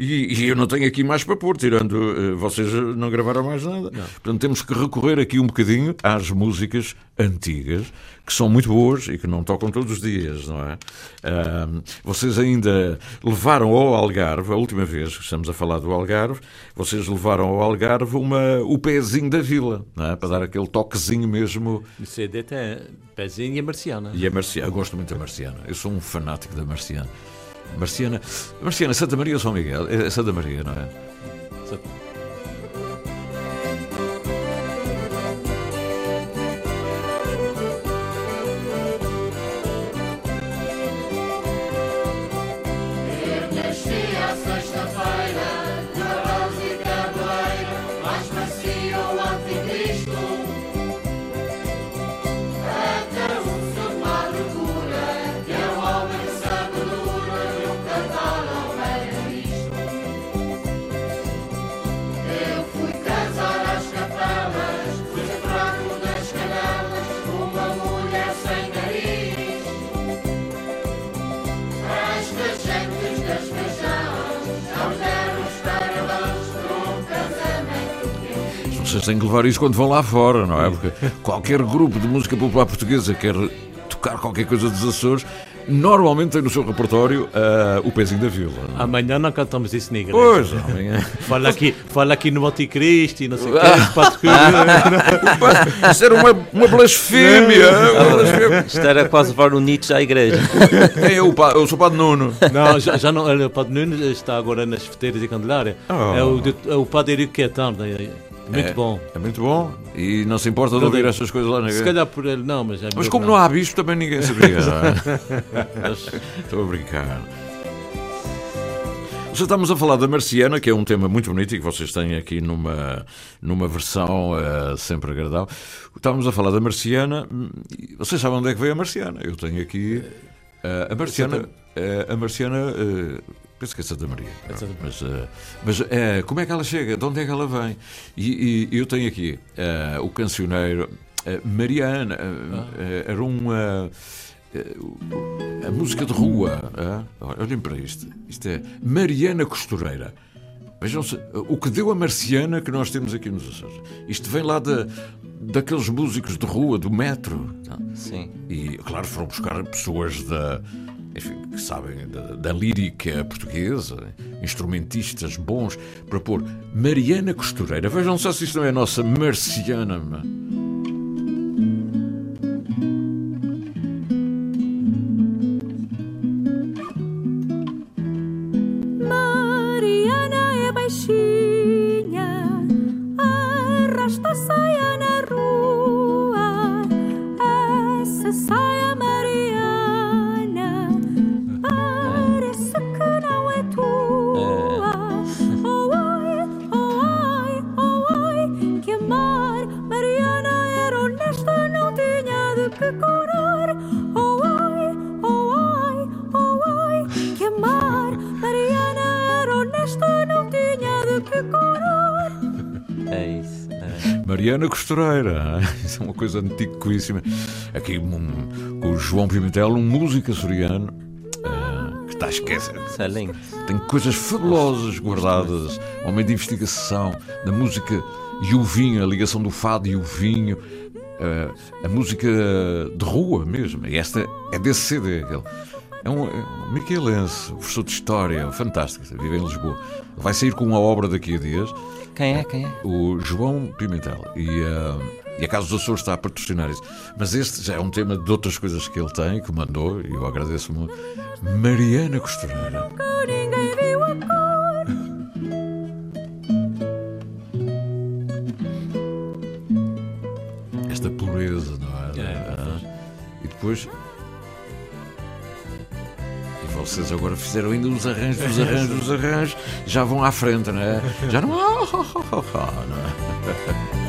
E, e eu não tenho aqui mais para pôr, tirando. eh, vocês não gravaram mais nada. Portanto, temos que recorrer aqui um bocadinho às músicas antigas, que são muito boas e que não tocam todos os dias, não é? Ahm, vocês ainda levaram ao Algarve, a última vez que estamos a falar do Algarve, vocês levaram ao Algarve uma, o pezinho da vila, não é? Para dar aquele toquezinho mesmo. O CD tem pezinho e a marciana. E a Marciana, eu gosto muito da Marciana. Eu sou um fanático da Marciana. Marciana, Marciana, Santa Maria ou São Miguel? É Santa Maria, não é? Nascia a sexta-feira, de arroz e tabuleiro, mais macio o anticristo. Têm que levar isso quando vão lá fora, não é? Porque qualquer grupo de música popular portuguesa quer tocar qualquer coisa dos Açores, normalmente tem no seu repertório ah, o pezinho da vila. não é? Amanhã não cantamos isso na igreja. Pois, amanhã. Fala aqui, fala aqui no Anticristo e não sei o Ah. que. Padre Cura. Isso era uma, uma blasfémia. Isto era quase levar o Nietzsche à igreja. Quem é o Eu sou o Padre Nuno. Não, já, já não. O Padre Nunes está agora nas Feteiras e Candelária. Oh. É, o, de- é o Padre Eurico Quetão. é Muito É, bom. É muito bom. E não se importa de Não ouvir estas coisas lá na Se calhar por ele não, mas é Mas como não há bispo, também ninguém se briga. não é? Estou a brincar. Já estamos a falar da Marciana, que é um tema muito bonito e que vocês têm aqui numa, numa versão eh, sempre agradável. Estávamos a falar da Marciana. hum, Vocês sabem onde é que veio a Marciana? Eu tenho aqui eh, a Marciana. eh, a Marciana. Penso que é Santa Maria. Santa Mas, eh, mas eh, como é que ela chega? De onde é que ela vem? E, e eu tenho aqui eh, o cancioneiro Mariana. eh, era um. eh, eh, a música de rua. ah, olhem para isto. Isto é Mariana Costureira. Vejam se, o que deu a marciana que nós temos aqui nos Açores. Isto vem lá da, daqueles músicos de rua, do metro. tá? Sim. E, claro, foram buscar pessoas da, enfim, que sabem da, da lírica portuguesa, instrumentistas bons, para pôr Mariana Costureira. Vejam só se isto não é a nossa marciana. Mariana Costureira. Isso é uma coisa antiquíssima. Aqui um, com o João Pimentel, um músico açoriano ah, que está a esquecer. É. Tem coisas fabulosas guardadas. Homem de investigação da música e o vinho, a ligação do fado e o vinho. ah, a música de rua mesmo. E esta é desse CD. aquele. É um, é um miquelense, professor de História, fantástico, vive em Lisboa. Vai sair com uma obra daqui a dias Quem é? Quem é? o João Pimentel. E, ah, E a Casa dos Açores está a patrocinar isso. Mas este já é um tema de outras coisas que ele tem, que mandou, e eu agradeço muito. Mariana Costureira. que ninguém viu a cor. Esta pureza, não é? É, Ah, e depois. Vocês agora fizeram ainda os arranjos, os arranjos, os arranjos. Já vão à frente, não é? Já não há. Não é?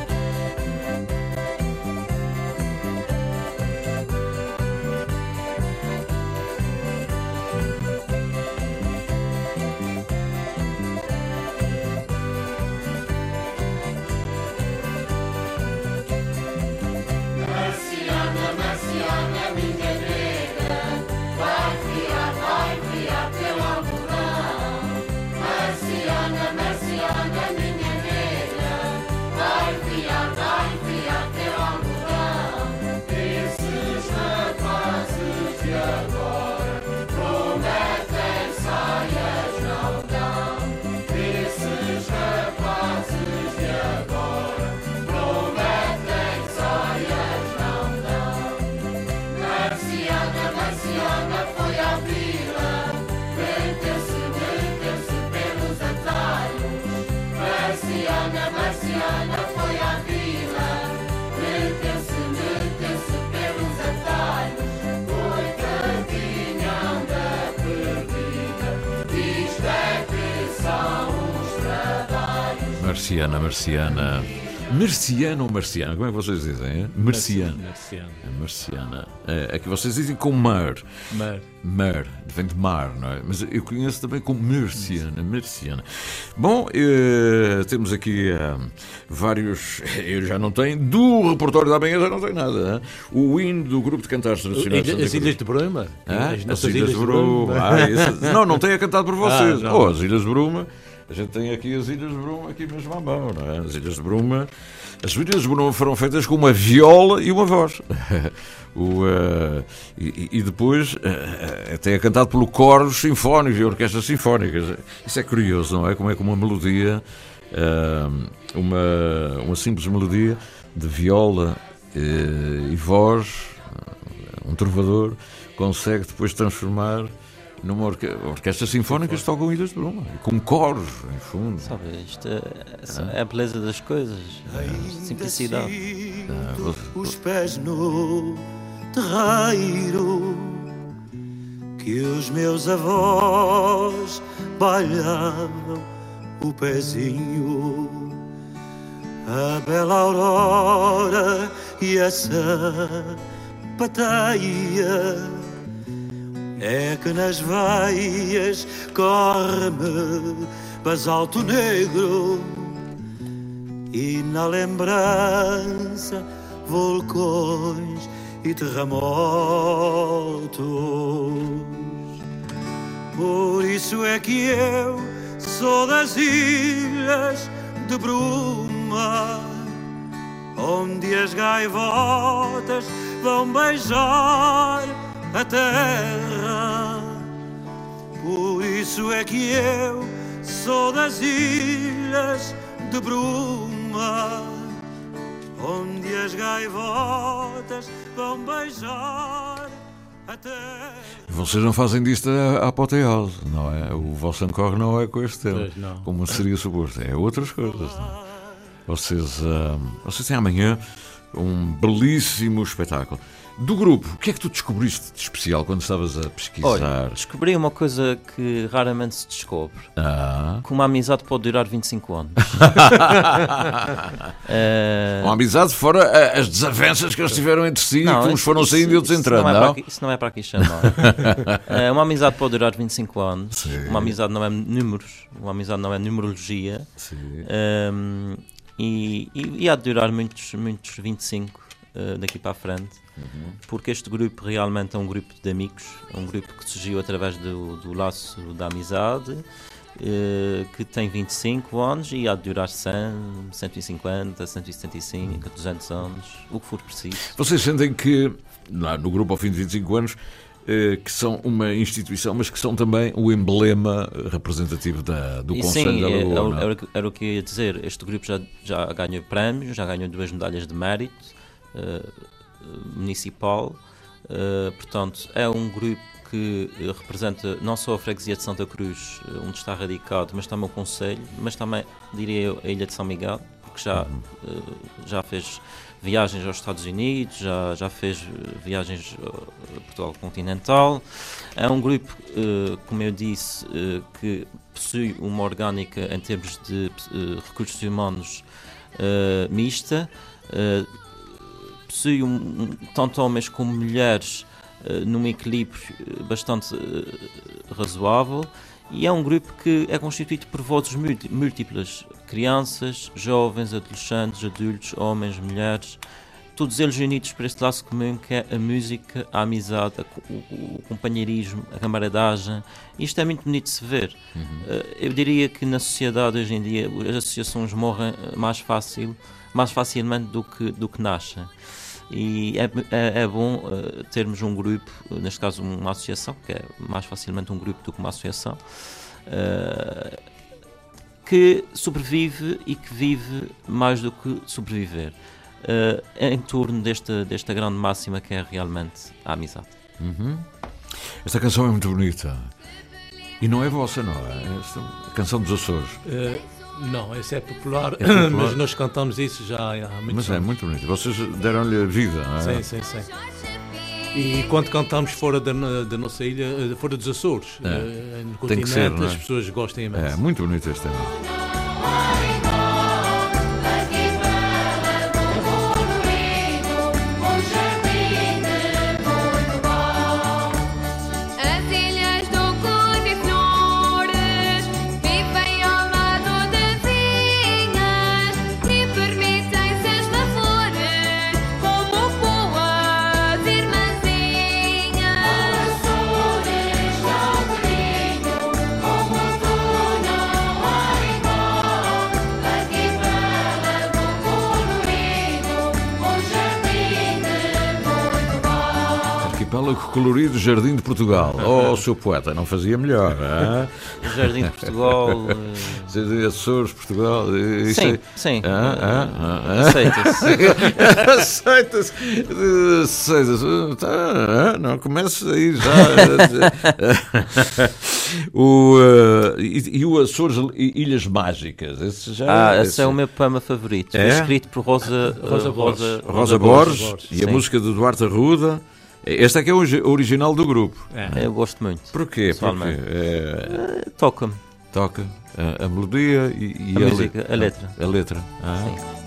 Marciana, Marciana. Marciana ou Marciana? Como é que vocês dizem? hein? Marciana. Marciano. É Marciana. É, é que vocês dizem com mar. Mar. Mar, vem de mar, não é? Mas eu conheço também como Marciana, Marciana. Bom, eh, temos aqui eh, vários. Eu já não tenho. Do repertório da manhã já não tenho nada. hein? O hino do grupo de cantares tradicionais. As Santa Ilhas de Bruma? Hã? As As Ilhas de Bruma. Ah, isso- não, não tenho cantado por vocês. Ah, não. oh, as Ilhas de Bruma. A gente tem aqui as Ilhas de Bruma, aqui mesmo à mão, não é? As Ilhas de Bruma. As Ilhas de Bruma foram feitas com uma viola e uma voz. O, eh, e, e depois eh, até é cantado pelo coros sinfónicos e orquestras sinfónicas. Isso é curioso, não é? Como é que uma melodia, eh, uma, uma simples melodia de viola e voz, um trovador, consegue depois transformar numa orque orquestra sinfónica que tocam Ilhas de Bruma, com coros em fundo. Sabe, isto é, é a beleza das coisas, a simplicidade. Você- os pés no terreiro que os meus avós bailhavam o pezinho a bela aurora e essa pateia é que nas veias corre-me basalto negro e na lembrança vulcões e terremotos. Por isso é que eu sou das ilhas de bruma, onde as gaivotas vão beijar a terra. Por isso é que eu sou das ilhas de bruma, onde as gaivotas vão beijar a terra. Vocês não fazem disto a, apoteose, não é? O vosso encore não é com este tema, como seria suposto, é outras coisas. Não é? Vocês, ah, vocês têm amanhã um belíssimo espetáculo. Do grupo, o que é que tu descobriste de especial quando estavas a pesquisar? Olha, descobri uma coisa que raramente se descobre. Ah. Que uma amizade pode durar 25 anos. Eh, Uma amizade fora ah, as desavenças que eles tiveram entre si, Não, que uns foram isso- saindo e outros entrando, não é não? aqui- isso não é para aqui chamar. Eh, uma amizade pode durar 25 anos. Sim. Uma amizade não é números. Uma amizade não é numerologia. Sim. Ehm, e, e, e há de durar muitos, muitos 25 eh, daqui para a frente. Uhum. Porque este grupo realmente é um grupo de amigos. É um grupo que surgiu através do, do laço da amizade. eh, que tem 25 anos e há de durar 100, 150, 175, 200 anos, o que for preciso. Vocês sentem que, lá no grupo ao fim de 25 anos, eh, que são uma instituição, mas que são também o emblema representativo da, do E Conselho sim, da é- Lagoa. era, não é? era o que- era o que eu ia dizer. Este grupo já, já ganhou prémios, já ganhou duas medalhas de mérito municipal. Eh, portanto, é um grupo que eh, representa não só a freguesia de Santa Cruz, eh, onde está radicado, mas também o Conselho, mas também, diria eu, a Ilha de São Miguel, porque já, eh, já fez viagens aos Estados Unidos, já, já fez eh, viagens a Portugal continental. É um grupo, eh, como eu disse, eh, que possui uma orgânica em termos de eh, recursos humanos eh, mista, eh, possui um, um- tanto homens como mulheres eh, num equilíbrio eh, bastante eh, razoável e é um grupo que é constituído por vozes múlti- múltiplas, crianças, jovens, adolescentes, adultos, homens, mulheres, todos eles unidos por este laço comum que é a música, a amizade, a o, o companheirismo, a camaradagem. Isto é muito bonito de se ver. Eh, Eu diria que na sociedade hoje em dia as associações morrem mais fácil, mais facilmente do que, do que nascem. E é, é, é bom eh, termos um grupo, neste caso uma associação, que é mais facilmente um grupo do que uma associação, eh, que sobrevive e que vive mais do que sobreviver. eh, em torno desta, desta grande máxima que é realmente a amizade. Uhum. Esta canção é muito bonita. E não é vossa, não é? Esta, a canção dos Açores. Não, esse é popular, É popular. mas nós cantamos isso já há muitos Mas é muito bonito. Vocês deram-lhe vida, não é? Sim, sim, sim. E quando cantamos fora da, da nossa ilha, eh, fora dos Açores, É. eh, no Tem que continente, ser, não é? as pessoas gostam imenso. É, muito bonito este tema. Colorido Jardim de Portugal. Oh, seu poeta, não fazia melhor. hã? Jardim de Portugal. eh, Jardim de Açores, Portugal. eh, isso Sim, é- sim. Ah, ah, ah, ah. Aceita-se. Aceita-se. Aceita-se. Tá, ah, não comeces aí já. o, eh, e, e o Açores Ilhas Mágicas. Esse já, Ah, esse esse- é o meu poema favorito. É? Foi escrito por Rosa, Rosa eh, Borges. Rosa Borges e a Sim. música de Duarte Arruda. Este é que é o origi- original do grupo. É. Eu gosto muito. Porquê? Porque é, Eh, Toca-me. toca a, a melodia e, e A le- música, a letra. A letra. Ah. Sim.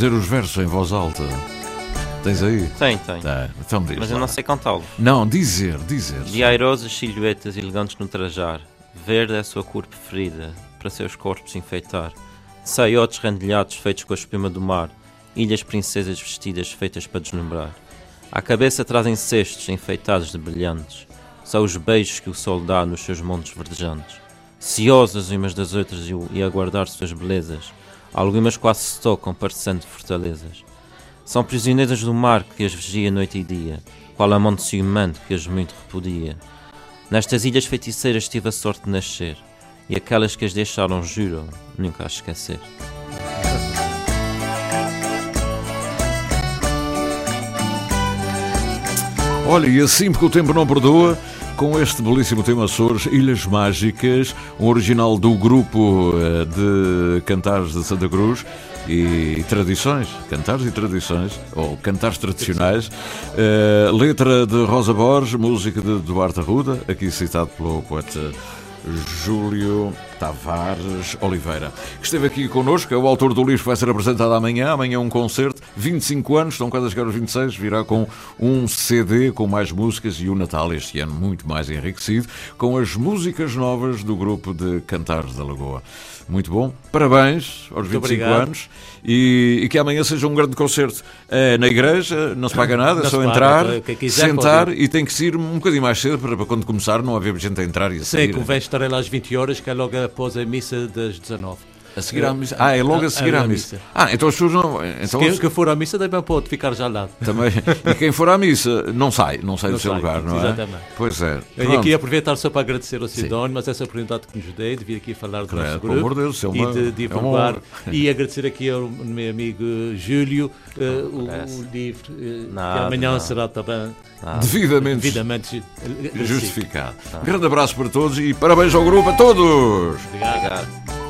Dizer os versos em voz alta? Tens aí? Tem, tem. Ah, então diz Mas eu lá. não sei cantá-lo. Não, dizer, dizer. De airosas silhuetas elegantes no trajar, verde é a sua cor preferida, para seus corpos enfeitar. Saiotes rendilhados feitos com a espuma do mar, ilhas princesas vestidas feitas para deslumbrar. À cabeça trazem cestos enfeitados de brilhantes, são os beijos que o sol dá nos seus montes verdejantes. Ciosas umas das outras e o- e a guardar suas belezas, algumas quase se tocam parecendo fortalezas. São prisioneiras do mar que as vigia noite e dia, qual amante ciumento que as muito repudia. Nestas ilhas feiticeiras tive a sorte de nascer, e aquelas que as deixaram juram nunca as esquecer. Olha, e assim porque o tempo não perdoa, com este belíssimo tema Açores, Ilhas Mágicas, um original do grupo eh, de cantares de Santa Cruz e tradições, cantares e tradições, ou cantares tradicionais, Eh, letra de Rosa Borges, música de Duarte Arruda, aqui citado pelo poeta Júlio Tavares Oliveira, que esteve aqui connosco, é o autor do livro que vai ser apresentado amanhã. Amanhã um concerto, 25 anos, estão quase a chegar aos 26, virá com um CD com mais músicas e o Natal este ano muito mais enriquecido, com as músicas novas do grupo de Cantares da Lagoa. Muito bom, parabéns aos 25 obrigado. anos e, e que amanhã seja um grande concerto É na igreja, não se paga nada, é só paga, entrar, sentar pode e tem que se ir um bocadinho mais cedo para, para quando começar não haver gente a entrar e a sair. convém estar lá às 20 horas, que é logo após a missa das 19. A seguir à missa. Ah, é logo a seguir à missa. Ah, então as pessoas não. Então, Quem que for à missa também pode ficar já lá. Também. E quem for à missa não sai, não sai Não do seu sai, lugar, não é? exatamente. Pois é. E Pronto. aqui aproveitar só para agradecer ao Sidónio, mas essa oportunidade que nos dei de vir aqui falar do Credo, nosso pelo grupo amor de Deus, é uma- e de é uma divulgar honra. e agradecer aqui ao meu amigo Júlio eh, o, o livro eh, que Nada, amanhã nada. será também Devidamente, devidamente agradecido. justificado. Um grande abraço para todos e parabéns ao grupo a todos! Obrigado. Obrigado.